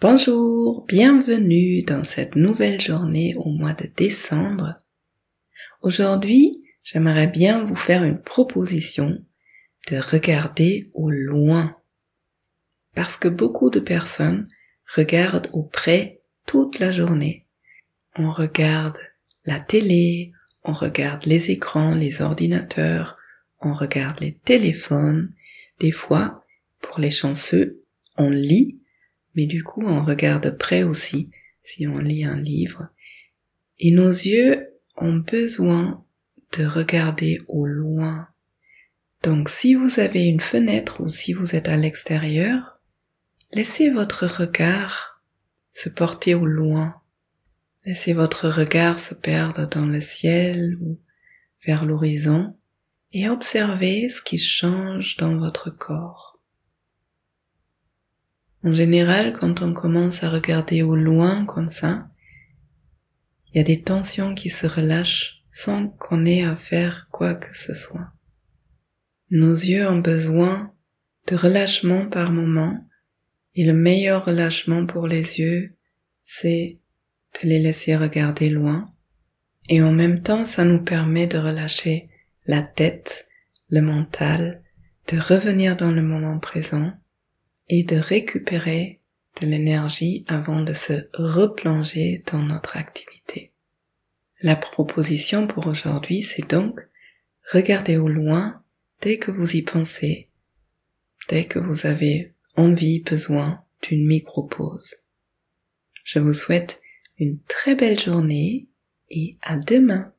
Bonjour, bienvenue dans cette nouvelle journée au mois de décembre. Aujourd'hui, j'aimerais bien vous faire une proposition de regarder au loin. Parce que beaucoup de personnes regardent auprès toute la journée. On regarde la télé, on regarde les écrans, les ordinateurs, on regarde les téléphones. Des fois, pour les chanceux, on lit, mais du coup on regarde près aussi si on lit un livre. Et nos yeux ont besoin de regarder au loin. Donc si vous avez une fenêtre ou si vous êtes à l'extérieur, laissez votre regard se porter au loin. Laissez votre regard se perdre dans le ciel ou vers l'horizon et observez ce qui change dans votre corps. En général, quand on commence à regarder au loin comme ça, il y a des tensions qui se relâchent sans qu'on ait à faire quoi que ce soit. Nos yeux ont besoin de relâchement par moment et le meilleur relâchement pour les yeux, c'est de les laisser regarder loin et en même temps ça nous permet de relâcher la tête, le mental, de revenir dans le moment présent et de récupérer de l'énergie avant de se replonger dans notre activité. La proposition pour aujourd'hui, c'est donc regarder au loin dès que vous y pensez, dès que vous avez envie, besoin d'une micro-pause. Je vous souhaite une très belle journée et à demain.